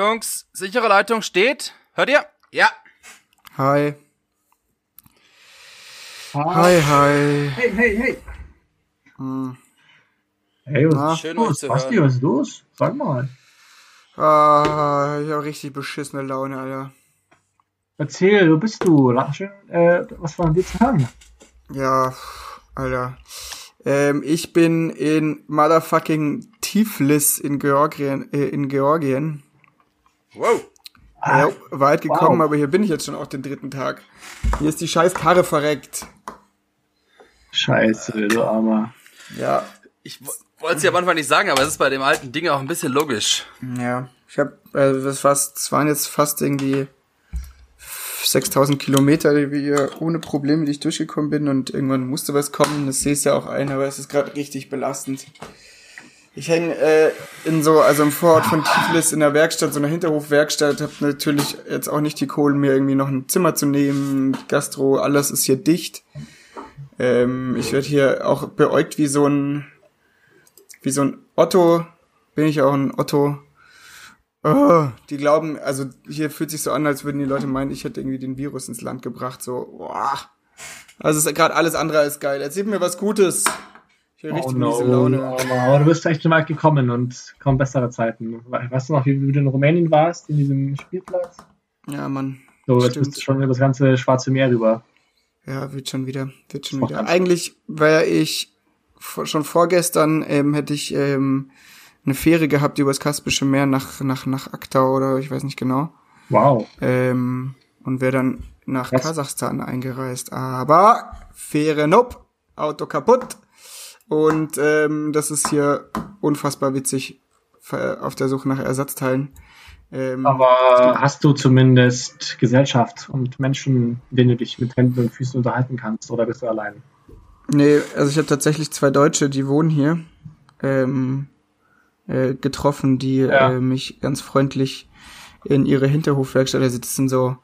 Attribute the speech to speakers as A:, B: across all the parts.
A: Jungs, sichere Leitung steht. Hört ihr? Ja.
B: Hi. Hi, hi.
C: Hey, hey, hey.
B: Hm.
C: Hey, was
B: Na?
C: ist
A: Schön,
C: los? Basti, was ist los? Sag mal.
B: Ah, ich habe richtig beschissene Laune, Alter.
C: Erzähl, wo bist du? Lass schön, äh, was von dir zu hören.
B: Ja, Alter. Ähm, ich bin in motherfucking Tiflis in Georgien, äh, in Georgien.
A: Wow.
C: Ah,
B: ja, weit gekommen,
C: wow.
B: aber hier bin ich jetzt schon auch den dritten Tag. Hier ist die scheiß Karre verreckt.
C: Scheiße, du Armer.
B: Ja,
A: Ich wollte es ja am Anfang nicht sagen, aber es ist bei dem alten Ding auch ein bisschen logisch.
B: ja. Ich habe, äh, das fast, es waren jetzt fast irgendwie 6000 Kilometer, die wir ohne Probleme, die ich durchgekommen bin und irgendwann musste was kommen. Das sehe ich ja auch ein, aber es ist gerade richtig belastend. Ich hänge äh, in so, also im Vorort von Tiflis in der Werkstatt, so einer Hinterhofwerkstatt, habe natürlich jetzt auch nicht die Kohlen, mir irgendwie noch ein Zimmer zu nehmen. Gastro, alles ist hier dicht. Ähm, ich werde hier auch beäugt wie so ein, wie so ein Otto. Bin ich auch ein Otto. Oh, die glauben, also hier fühlt sich so an, als würden die Leute meinen, ich hätte irgendwie den Virus ins Land gebracht. So, boah. Also ist gerade alles andere als geil. Erzählt mir was Gutes. Ich habe richtig miese Laune.
C: Aber, aber du bist echt schon weit gekommen und kommen bessere Zeiten. We- Weißt du noch, wie, wie du in Rumänien warst, in diesem Spielplatz?
B: Ja, Mann.
C: So, jetzt
B: Stimmt.
C: bist du schon über das ganze Schwarze Meer rüber.
B: Ja, wird schon wieder, wird schon wieder. Eigentlich wäre ich schon vorgestern ähm, hätte ich ähm, eine Fähre gehabt über das Kaspische Meer nach nach nach Aktau oder ich weiß nicht genau
C: Wow.
B: ähm, und wäre dann nach
C: Was?
B: Kasachstan eingereist. Aber Fähre nope, Auto kaputt und ähm, das ist hier unfassbar witzig auf der Suche nach Ersatzteilen. Ähm,
C: Aber hast du zumindest Gesellschaft und Menschen, denen du dich mit Händen und Füßen unterhalten kannst, oder bist du allein?
B: Nee, also ich habe tatsächlich zwei Deutsche, die wohnen hier, ähm, äh, getroffen, die
C: Ja.
B: äh, mich ganz freundlich in ihre Hinterhofwerkstatt, also das sind so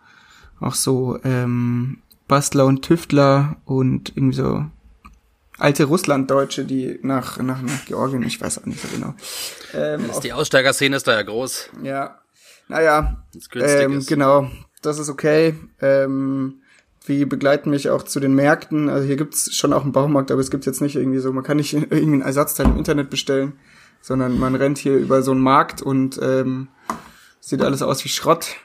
B: auch so ähm, Bastler und Tüftler und irgendwie so alte Russlanddeutsche, die nach, nach, nach Georgien, ich weiß auch nicht so genau. Ähm,
A: Die Aussteigerszene ist da ja groß.
B: ja, naja,
A: günstig
B: ähm,
A: ist.
B: genau, das ist okay. Ähm, wie begleiten mich auch zu den Märkten. Also hier gibt's schon auch einen Baumarkt, aber es gibt jetzt nicht irgendwie so, man kann nicht irgendwie einen Ersatzteil im Internet bestellen, sondern man rennt hier über so einen Markt und ähm, sieht alles aus wie Schrott.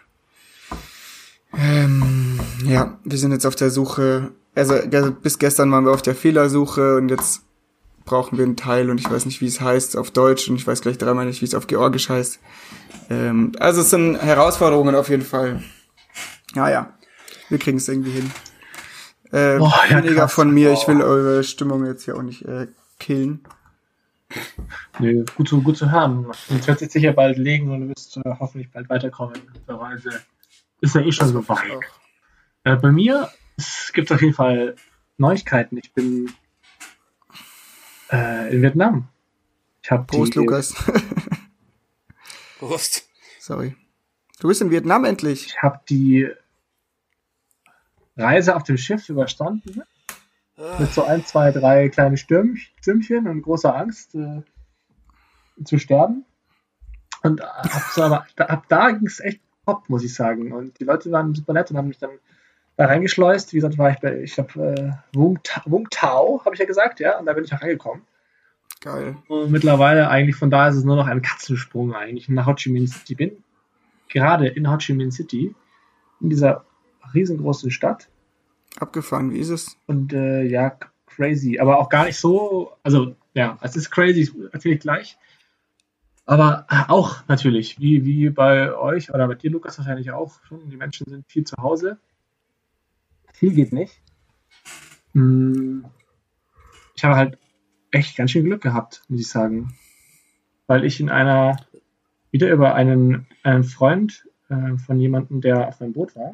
B: Ähm, ja, wir sind jetzt auf der Suche, also bis gestern waren wir auf der Fehlersuche und jetzt brauchen wir einen Teil und ich weiß nicht, wie es heißt auf Deutsch und ich weiß gleich dreimal nicht, wie es auf Georgisch heißt. Ähm, also es sind Herausforderungen auf jeden Fall. Ja, ja, wir kriegen es irgendwie hin. Äh,
C: Boah, ja, krass.
B: von mir, ich will eure Stimmung jetzt hier auch nicht äh, killen.
C: Nee, gut zu, gut zu hören. Jetzt wird sich sicher bald legen und du wirst äh, hoffentlich bald weiterkommen. Ist ja eh schon so weit. Äh, bei mir es gibt auf jeden Fall Neuigkeiten. Ich bin äh, in Vietnam. Ich habe
B: Prost,
C: die,
B: Lukas.
A: Prost.
B: Sorry. Du bist in Vietnam endlich.
C: Ich habe die Reise auf dem Schiff überstanden. Mit so ein, zwei, drei kleine Stürm, Stürmchen und großer Angst äh, zu sterben. Und ab, so, aber, ab da ging es echt top, muss ich sagen. Und die Leute waren super nett und haben mich dann da reingeschleust. Wie gesagt, war ich bei, ich glaube, äh, Wung, Ta- Wung Tao, habe ich ja gesagt, ja, und da bin ich auch reingekommen.
B: Geil.
C: Und mittlerweile eigentlich von da ist es nur noch ein Katzensprung eigentlich nach Ho Chi Minh City bin. Gerade in Ho Chi Minh City, in dieser riesengroßen Stadt.
B: Abgefahren, wie ist es?
C: Und äh, ja, crazy. Aber auch gar nicht so. Also, ja, es ist crazy, erzähle ich gleich. Aber auch natürlich, wie, wie bei euch oder bei dir, Lukas, wahrscheinlich auch schon. Die Menschen sind viel zu Hause. Viel geht nicht. Hm, Ich habe halt echt ganz schön Glück gehabt, muss ich sagen. Weil ich in einer, wieder über einen, einen Freund äh, von jemandem, der auf meinem Boot war,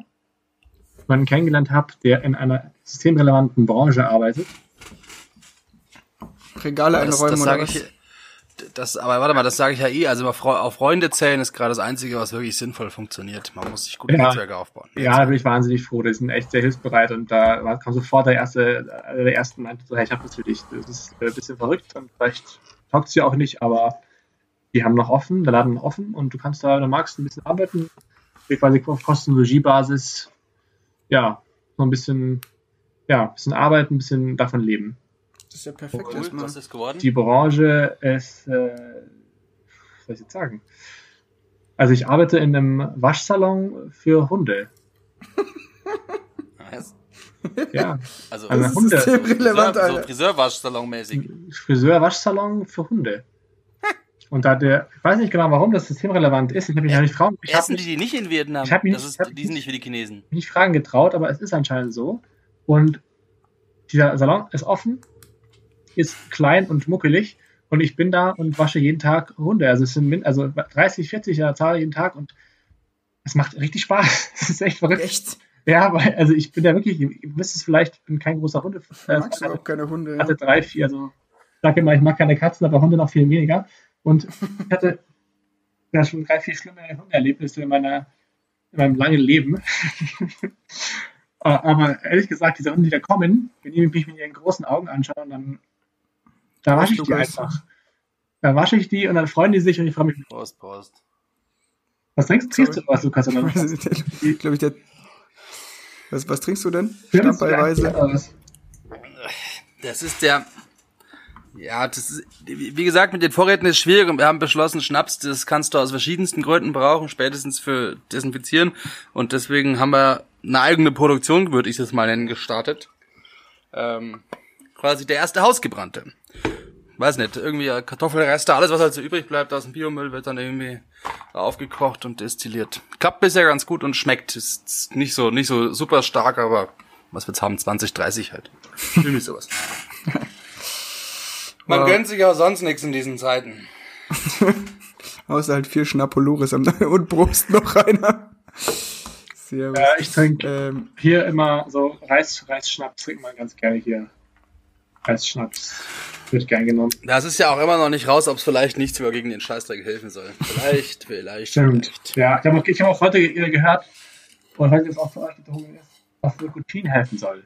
C: jemanden kennengelernt habe, der in einer systemrelevanten Branche arbeitet.
B: Regale
A: Das,
B: einräumen
A: das
B: oder
A: sage
B: was?
A: ich. Das, aber warte mal, das sage ich ja eh. Also auf Fre- auf Freunde zählen ist gerade das Einzige, was wirklich sinnvoll funktioniert. Man muss sich gute
C: Ja.
A: Netzwerke aufbauen.
C: Ja, da bin ich wahnsinnig froh. Die sind echt sehr hilfsbereit und da kam sofort der erste, der ersten meinte so, hey, ich habe das für dich. Das ist äh, ein bisschen verrückt und vielleicht taugt es dir auch nicht, aber die haben noch offen, der Laden noch offen und du kannst da, wenn du magst, ein bisschen arbeiten, quasi auf Kosten-Logiebasis, ja, so ein bisschen, ja, ein bisschen arbeiten, ein bisschen davon leben.
B: Das ist ja perfekt.
A: Cool,
B: erstmal.
A: was ist geworden?
C: Die Branche ist, äh, was soll ich jetzt sagen? Also ich arbeite in einem Waschsalon für Hunde.
A: Nice.
C: Ja,
A: Also,
C: Also
B: Das
C: Hunde.
B: ist systemrelevant,
A: Friseur, so. Friseurwaschsalon-mäßig.
C: Friseur-Waschsalon für Hunde. Und da der, ich weiß nicht genau, warum das systemrelevant ist. Ich habe mich ja nicht fragen, ich habe
A: Essen die
C: mich
A: die nicht in Vietnam?
C: Ich mich
A: das
C: nicht-
A: ist,
C: ich
A: die sind
C: mich-
A: nicht wie die Chinesen.
C: nicht fragen getraut, aber es ist anscheinend so. Und dieser Salon ist offen, ist klein und muckelig und ich bin da und wasche jeden Tag Hunde. Also es sind also 30, 40 an der Zahl jeden Tag und es macht richtig Spaß. Es ist echt verrückt.
B: Echt?
C: Ja, weil, also ich bin da wirklich, ihr wisst es vielleicht, ich bin kein großer Hunde. Äh,
B: Magst du überhaupt keine Hunde? Ja?
C: hatte drei, vier, also ich sage immer, ich mag keine Katzen, aber Hunde noch viel weniger. Und ich hatte ja schon drei, vier schlimme Hundeerlebnisse in, meiner, in meinem langen Leben. Äh, aber ehrlich gesagt, diese Hunde, die da kommen, wenn ich mich mit ihren großen Augen anschaue, dann da wasche ich die einfach. Da wasche ich die und dann freuen die sich und ich freue mich.
A: Prost, Prost.
C: Was trinkst trinkst du was, Lukas?
B: Ich glaube ich, der. Was, was trinkst du denn? Stammbeiweise.
A: Das ist der. Ja, das ist, wie gesagt, mit den Vorräten ist schwierig und wir haben beschlossen, Schnaps, das kannst du aus verschiedensten Gründen brauchen, spätestens für Desinfizieren. Und deswegen haben wir eine eigene Produktion, würde ich es mal nennen, gestartet. Ähm, quasi der erste Hausgebrannte. Weiß nicht, irgendwie Kartoffelreste, alles was halt so übrig bleibt aus dem Biomüll wird dann irgendwie aufgekocht und destilliert. Klappt bisher ganz gut und schmeckt. Ist nicht so, nicht so super stark, aber was wird's haben? 20, 30 halt. Irgendwie sowas. Man
B: Wow.
A: gönnt sich auch sonst nichts in diesen Zeiten.
B: Außer halt vier Schnappolores am und Brust noch einer. Servus.
C: Ja, ich trinke
B: Ähm,
C: hier immer so Reis, Reisschnaps, trinkt man ganz gerne hier. Reisschnaps wird gern genommen.
A: Das ist ja auch immer noch nicht raus, ob es vielleicht nicht sogar gegen den Scheißdreck helfen soll. Vielleicht, vielleicht,
C: Stimmt.
A: vielleicht.
C: Ja, ich habe auch, ich hab auch heute ge- gehört, und heute ist auch für euch gedrungen ist, was Nikotin helfen soll.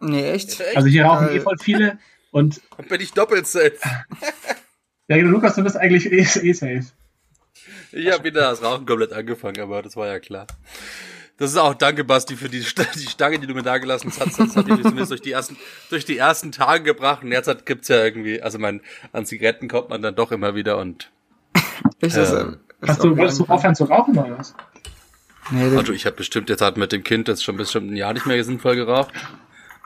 B: nee, echt?
A: Echt?
C: Also hier rauchen eh voll viele und
A: Dann bin ich doppelt safe.
C: ja, genau, Lukas, du bist eigentlich eh, eh safe.
A: Ich habe wieder das Rauchen komplett angefangen, aber das war ja klar. Das ist auch danke, Basti, für die, St die Stange, die du mir da gelassen hast. Das hat mich zumindest durch die ersten, durch die ersten Tage gebracht. Und jetzt hat, gibt's ja irgendwie, also man, an Zigaretten kommt man dann doch immer wieder und,
B: Echt? Das,
A: Ähm,
B: das
C: Hast du, wolltest du aufhören zu rauchen oder was?
B: Nee,
A: also ich habe bestimmt jetzt halt mit dem Kind jetzt schon bestimmt ein Jahr nicht mehr sinnvoll geraucht.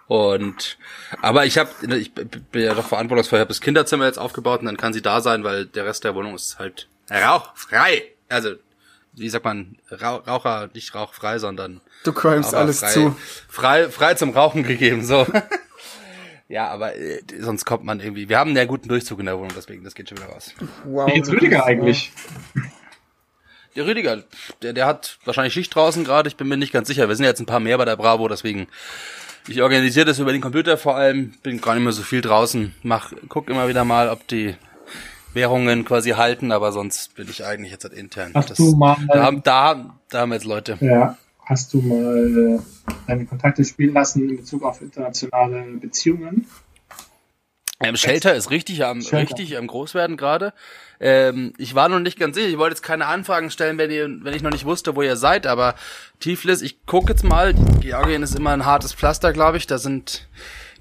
A: Und, aber ich habe, ich bin ja doch verantwortungsvoll, ich habe das Kinderzimmer jetzt aufgebaut und dann kann sie da sein, weil der Rest der Wohnung ist halt rauchfrei. Also, wie sagt man, Rauch, Raucher, nicht rauchfrei, sondern
B: du crimest alles
A: frei,
B: zu.
A: Frei, frei zum Rauchen gegeben, so. ja, aber äh, sonst kommt man irgendwie. Wir haben einen sehr guten Durchzug in der Wohnung, deswegen, das geht schon wieder raus.
B: Wow.
C: Wie geht's
B: das
C: Rüdiger
B: ist,
C: eigentlich?
A: Der Rüdiger, der, der hat wahrscheinlich Schicht draußen gerade, ich bin mir nicht ganz sicher. Wir sind jetzt ein paar mehr bei der Bravo, deswegen. Ich organisiere das über den Computer vor allem, bin gar nicht mehr so viel draußen, mach, guck immer wieder mal, ob die Währungen quasi halten, aber sonst bin ich eigentlich jetzt halt intern.
C: Hast
A: Das-
C: du mal,
A: da, haben, da, da haben jetzt Leute.
C: ja, hast du mal äh, deine Kontakte spielen lassen in Bezug auf internationale Beziehungen?
A: Ähm, Shelter ist richtig am,
C: Shelter.
A: richtig am Großwerden gerade. Ähm, ich war noch nicht ganz sicher. Ich wollte jetzt keine Anfragen stellen, wenn, ihr, wenn ich noch nicht wusste, wo ihr seid. Aber Tiflis, ich gucke jetzt mal. Georgien ist immer ein hartes Pflaster, glaube ich. Da sind,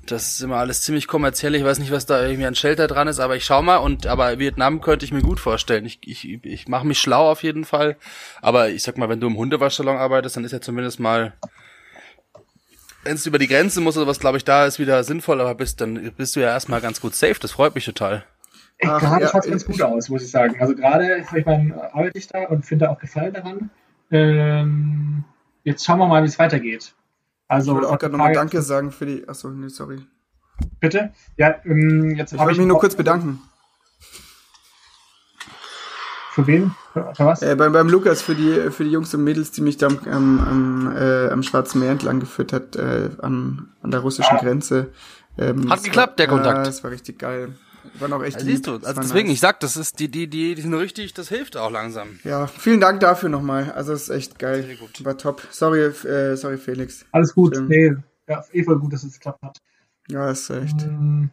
A: das ist immer alles ziemlich kommerziell. Ich weiß nicht, was da irgendwie an Shelter dran ist, aber ich schau mal. Und aber Vietnam könnte ich mir gut vorstellen. Ich, ich, ich mache mich schlau auf jeden Fall. Aber ich sag mal, wenn du im Hundewaschsalon arbeitest, dann ist ja zumindest mal wenn es über die Grenze muss oder was, glaube ich, da ist wieder sinnvoll, aber bist, dann bist du ja erstmal ganz gut safe. Das freut mich total.
B: Ach,
C: gerade
B: ja,
C: schaut's ganz
B: ich-
C: gut aus, muss ich sagen. Also gerade, ich meine, arbeite ich da und finde auch Gefallen daran. Ähm, jetzt schauen wir mal, wie es weitergeht. Also,
B: Ich wollte auch gerade nochmal Danke sagen für die. Achso, nee, sorry.
C: Bitte? Ja, ähm, jetzt
B: Ich
C: habe
B: wollte
C: ich
B: mich nur kurz bedanken.
C: Für wen? Für, für was?
B: Äh, beim, beim Lukas für die, für die Jungs und Mädels, die mich da am, am, am, äh, am Schwarzen Meer entlang geführt hat, äh, an, an der russischen
C: Ah.
B: Grenze. Ähm,
A: Hat geklappt, der
B: war,
A: Kontakt.
B: Ja, das war richtig geil. Waren auch echt lieb.
A: siehst du,
B: Das
A: also deswegen,
B: nice.
A: ich sag, das ist die, die, die, die sind richtig, das hilft auch langsam.
B: Ja, vielen Dank dafür nochmal. Also, es ist echt geil.
A: Sehr gut.
B: War top. Sorry, äh, sorry, Felix.
C: Alles gut.
B: Schön.
C: Nee, ja, eh voll gut, dass es geklappt hat.
B: Ja, ist echt.
C: Ähm,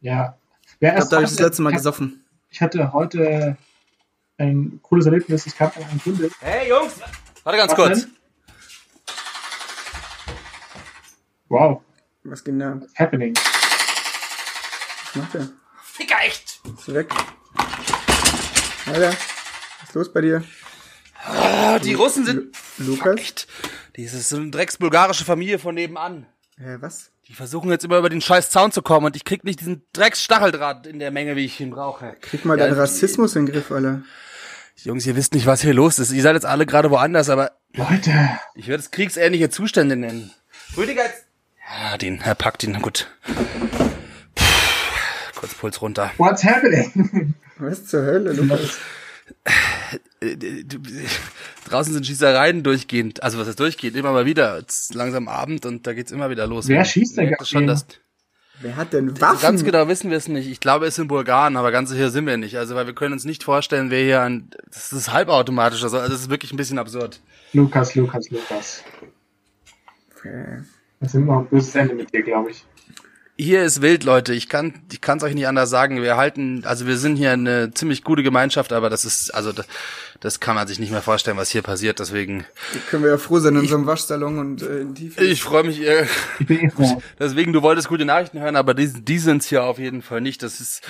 C: ja. ja
B: Ich glaube, da habe ich das letzte Mal gesoffen.
C: ich hatte heute ein cooles Erlebnis. Ich kam an einen Kunde.
A: Hey Jungs! Warte ganz
C: Was
A: kurz.
C: denn? Wow,
B: Was da?
C: what's happening?
B: Was macht der?
A: Ficker echt!
B: Ist weg? Alter, was ist los bei dir?
A: Ah, die Russen sind
B: Lukas?
A: echt. Diese ist so eine drecksbulgarische Familie von nebenan.
B: Hä, was?
A: Die versuchen jetzt immer über den scheiß Zaun zu kommen und ich krieg nicht diesen Drecksstacheldraht in der Menge, wie ich ihn brauche.
B: Krieg mal
A: Ja,
B: deinen
A: die-
B: Rassismus in den Griff, Alter.
A: Jungs, ihr wisst nicht, was hier los ist. Ihr seid jetzt alle gerade woanders, aber
C: Leute,
A: ich würde es kriegsähnliche Zustände nennen. Rüdiger jetzt. Ja, den, er packt ihn, na gut. Kurz Puls runter.
C: what's happening?
B: Was zur Hölle, Lukas?
A: Äh, du- Draußen sind Schießereien durchgehend. Also was ist durchgehend? Immer mal wieder. Es ist langsam Abend und da geht's immer wieder los.
C: Wer schießt denn
A: schon, dass
B: Wer hat denn Waffen?
A: Ganz genau wissen wir es nicht. Ich glaube, es sind Bulgaren, aber ganz sicher sind wir nicht. Also, weil wir können uns nicht vorstellen, wer hier ein, das ist halbautomatisch. Also, das ist wirklich ein bisschen absurd.
C: Lukas, Lukas, Lukas.
B: Äh,
C: Das ist noch ein böses Ende mit dir, glaube ich.
A: Hier ist wild, Leute. Ich kann, ich kann es euch nicht anders sagen. Wir halten, also wir sind hier eine ziemlich gute Gemeinschaft, aber das ist, also das, das kann man sich nicht mehr vorstellen, was hier passiert. Deswegen,
B: können wir ja froh sein in unserem Waschsalon und äh, in Tiefe.
A: ich freue mich. Äh,
C: Ich bin eh froh.
A: deswegen, du wolltest gute Nachrichten hören, aber die, die sind's hier auf jeden Fall nicht. Das ist,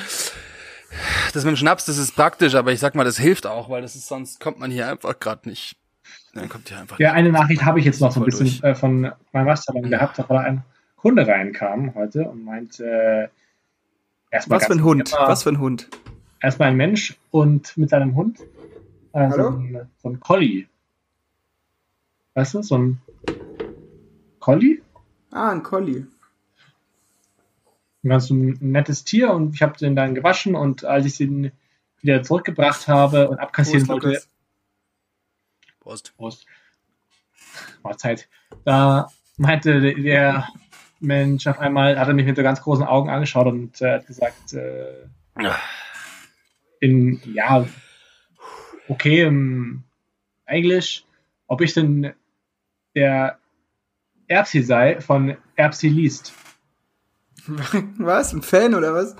A: das mit dem Schnaps, das ist praktisch, aber ich sag mal, das hilft auch, weil das ist sonst kommt man hier einfach gerade nicht. Dann kommt hier einfach.
C: Ja, eine Nachricht habe ich jetzt noch so ein bisschen äh, von meinem Waschsalon gehabt, da war ein Kunde reinkam heute und meinte, äh, erstmal
B: Was für ein Hund?
C: immer-
B: Was für ein Hund?
C: erstmal ein Mensch und mit seinem Hund äh, so,
B: Hallo?
C: ein, so ein Collie. Weißt du, so ein Collie?
B: Ah, ein Collie.
C: Ein ganz ein nettes Tier und ich habe den dann gewaschen und als ich den wieder zurückgebracht habe und abkassieren
B: Prost,
C: wollte.
A: Prost.
C: Prost. Mahlzeit. Da meinte der Mensch auf einmal, hat er mich mit so ganz großen Augen angeschaut und äh, hat gesagt, äh,
A: Ja.
C: in, ja, okay, im Englisch, ob ich denn der Erbsi sei von Erbsi liest.
B: Was? Ein Fan oder was?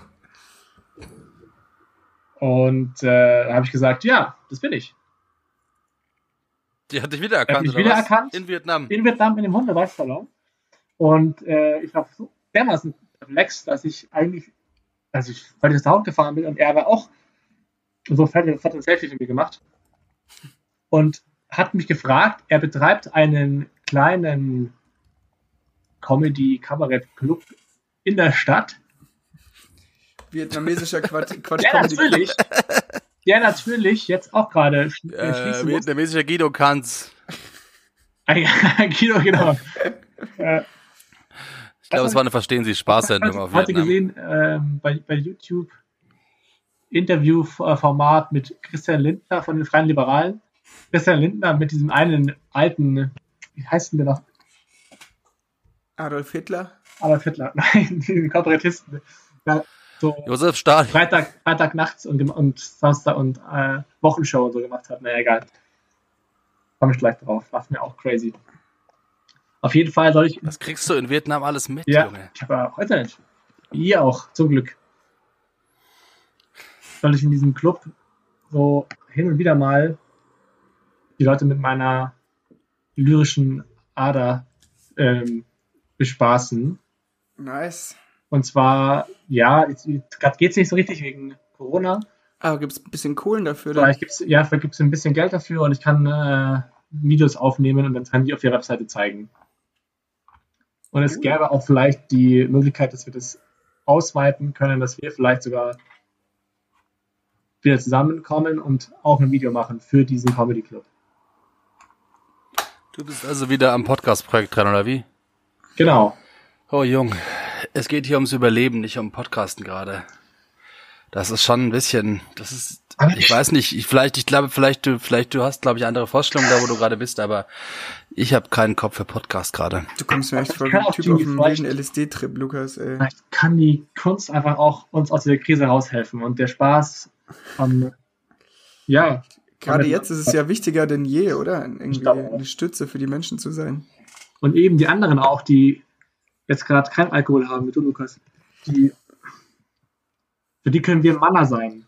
C: Und äh, da habe ich gesagt, ja, das bin ich.
A: Die hat dich wiedererkannt,
C: mich
A: oder
C: wiedererkannt?
A: was? In Vietnam.
C: in Vietnam in dem Hundewaschsalon. Und äh, ich war so dermaßen perplex, dass ich eigentlich, als ich heute ins Haus gefahren bin und er war auch so fett, hat ein Selfie mit mir gemacht und hat mich gefragt, er betreibt einen kleinen Comedy-Kabarett-Club in der Stadt,
B: Vietnamesischer Quatsch, Quatsch
C: der
B: Comedy
C: natürlich, der natürlich jetzt auch gerade
A: Äh,
C: muss.
A: vietnamesischer Guido Kanz.
C: Guido, genau. Äh,
A: Ich glaube, es war eine Verstehen Sie Spaß-Sendung
C: Ich
A: auf
C: hatte
A: Vietnam.
C: gesehen ähm, bei, bei YouTube Interviewformat mit Christian Lindner von den Freien Liberalen. Christian Lindner mit diesem einen alten, wie heißt denn der noch?
B: Adolf Hitler.
C: Adolf Hitler, nein, den Kabarettisten. Ja, so
A: Josef Stahl.
C: Freitag, Freitag nachts und, und Samstag und äh, Wochenshow und so gemacht hat. Naja, egal. Komme ich gleich drauf. War mir auch crazy. Auf jeden Fall soll ich
A: Was kriegst du in Vietnam alles mit,
C: Ja,
A: Junge?
C: ich habe auch Internet. Ihr auch, zum Glück. Soll ich in diesem Club so hin und wieder mal die Leute mit meiner lyrischen Ader ähm, bespaßen.
B: Nice.
C: Und zwar, ja, gerade geht es nicht so richtig wegen Corona.
B: Aber gibt's ein bisschen Kohlen dafür? Oder?
C: Vielleicht gibt's ja, vielleicht gibt's ein bisschen Geld dafür und ich kann äh, Videos aufnehmen und dann kann ich die auf der Webseite zeigen. Und es gäbe auch vielleicht die Möglichkeit, dass wir das ausweiten können, dass wir vielleicht sogar wieder zusammenkommen und auch ein Video machen für diesen Comedy Club.
A: Du bist also wieder am Podcast-Projekt dran, oder wie?
C: Genau.
A: Oh, Jung. Es geht hier ums Überleben, nicht um Podcasten gerade. Das ist schon ein bisschen, das ist,
C: Aber
A: ich weiß nicht, ich vielleicht, ich glaube, vielleicht du, vielleicht du hast, glaube ich, andere Vorstellungen da, wo du gerade bist, aber ich habe keinen Kopf für Podcast gerade.
B: Du kommst mir echt vor wie ein Typ auf einem wilden LSD-Trip, Lukas, ey.
C: Vielleicht kann die Kunst einfach auch uns aus der Krise raushelfen und der Spaß am, ja,
B: Gerade jetzt ist es ja wichtiger denn je, oder? Irgendwie eine Stütze für die Menschen zu sein.
C: Und eben die anderen auch, die jetzt gerade kein Alkohol haben, wie du, Lukas, die, für die können wir Manner sein.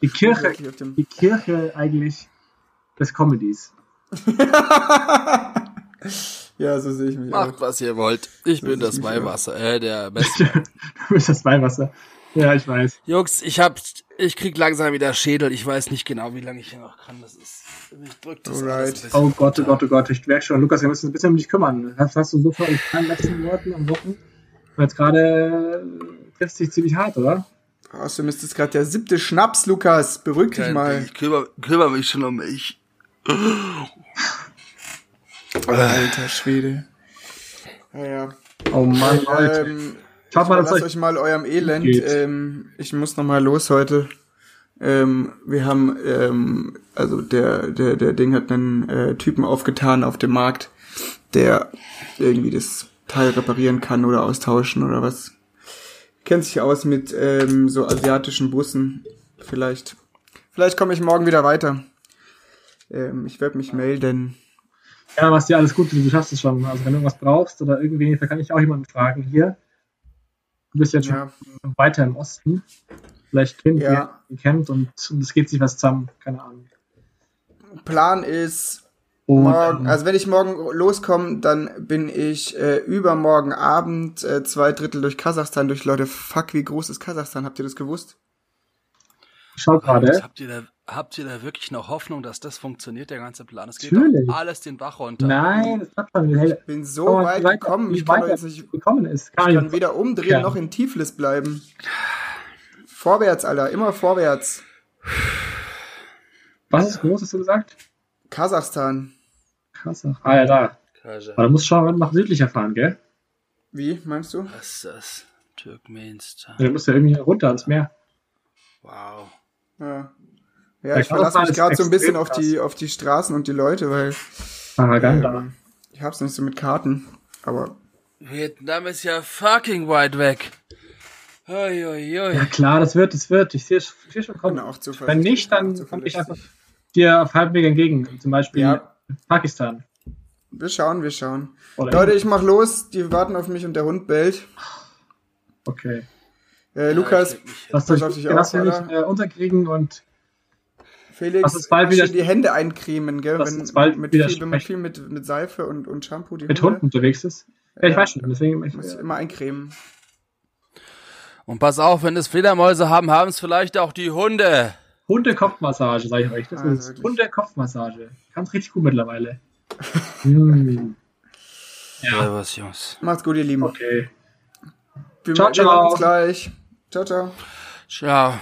C: Die Kirche, die Kirche eigentlich des Comedies.
B: Ja, so sehe ich mich
A: Macht,
B: auch.
A: was ihr wollt. Ich bin
B: ist
A: das Weihwasser, äh, der Beste.
C: Du bist das Weihwasser. Ja, ich weiß.
A: Jungs, ich hab, ich krieg langsam wieder Schädel. Ich weiß nicht genau, wie lange ich hier noch kann. Das ist, ich drück das
B: Alright.
A: alles ein bisschen
C: Oh Gott, oh Gott, oh Gott, ich merke schon, Lukas, wir müssen uns ein bisschen um dich kümmern. Hast, hast du so viel in den letzten Monaten und Wochen? Und jetzt gerade äh, trifft sich ziemlich hart, oder?
B: Außerdem ist es gerade der siebte Schnaps, Lukas. Beruhig dich
A: Kein
B: mal.
A: Ich kümmere, kümmere mich schon um mich.
B: Alter Schwede. Naja.
C: Oh Mann, Leute.
B: Ähm,
C: Ich hoffe
B: lasst
C: euch
B: euch mal eurem Elend. Ähm, ich muss noch mal los heute. Ähm, wir haben, ähm, also der, der, der Ding hat einen äh, Typen aufgetan auf dem Markt, der irgendwie das Teil reparieren kann oder austauschen oder was. Kennt sich aus mit ähm, so asiatischen Bussen. Vielleicht. Vielleicht komme ich morgen wieder weiter. Ähm, ich werde mich melden.
C: Ja, was dir alles Gute, du schaffst es schon. Also wenn du irgendwas brauchst oder irgendwie, da kann ich auch jemanden fragen hier. Du bist jetzt schon
B: Ja,
C: weiter im Osten. Vielleicht kennt
B: Ja.
C: ihr ihn kennt und, und es geht sich was zusammen. Keine Ahnung.
B: Plan ist,
C: Und,
B: Morgen, also wenn ich morgen loskomme, dann bin ich äh, übermorgen Abend äh, zwei Drittel durch Kasachstan durch. Leute, fuck, wie groß ist Kasachstan? Habt ihr das gewusst?
C: ich schau gerade.
A: Habt ihr, da, habt ihr da wirklich noch Hoffnung, dass das funktioniert, der ganze Plan? Es geht
C: Natürlich.
A: doch alles den Bach runter.
C: Nein, das klappt schon. Hey,
B: Bin so weit
C: weit-
B: gekommen, ich kann jetzt nicht,
C: gekommen ist. Gar
B: ich kann weder umdrehen
C: Ja.
B: noch in Tiflis bleiben. Vorwärts, Alter, immer vorwärts.
C: Was ist groß, hast du gesagt?
B: Kasachstan.
C: Krass. Ah ja, da.
A: Kaja.
C: Aber du musst schon noch südlicher fahren, gell?
B: Wie, meinst du?
A: Was ist das? Turkmenistan.
C: Du musst ja irgendwie runter ans Meer.
A: Wow.
B: Ja. Ja, ich verlasse mich gerade so ein bisschen auf die, auf die Straßen und die Leute, weil
C: Araganda.
B: ähm, ich hab's nicht so mit Karten. Aber
A: Vietnam ist ja fucking weit weg. Oi, oi, oi.
C: Ja klar, das wird, das wird. Ich sehe ich sehe schon
B: ich bin
C: kommen. Wenn nicht, dann komme ich einfach dir auf halbem Weg entgegen. Zum Beispiel
B: Ja.
C: Pakistan.
B: Wir schauen, wir schauen.
C: Oder
B: Leute, ich mach los. Die warten auf mich und der Hund bellt.
C: okay.
B: Äh, Lukas,
A: Ja,
C: Lass
B: Pass
C: dich,
B: auf dich
C: lass
B: auf,
C: dich
B: Alter.
C: nicht äh, unterkriegen und
B: Felix,
C: lass uns bald wieder-
B: die Hände eincremen, gell?
C: Lass
B: Wenn,
C: bald
B: mit viel, wenn man viel mit, mit Seife und, und Shampoo die
C: mit
B: Hunde,
C: Hunden unterwegs ist. Ja, ich
B: Ja.
C: weiß schon. Deswegen ich,
B: muss immer eincremen.
A: Und pass auf, wenn es Fledermäuse haben, haben es vielleicht auch die Hunde.
C: Hunde-Kopfmassage, sage ich euch. Das
B: Ah,
C: ist? Hunde-Kopfmassage. Ganz richtig gut mittlerweile. hm. Ja,
A: was, Jungs.
B: Macht's gut, ihr Lieben.
C: okay.
B: Wir,
C: Ciao, ciao.
B: uns gleich. Ciao, ciao.
A: Ciao.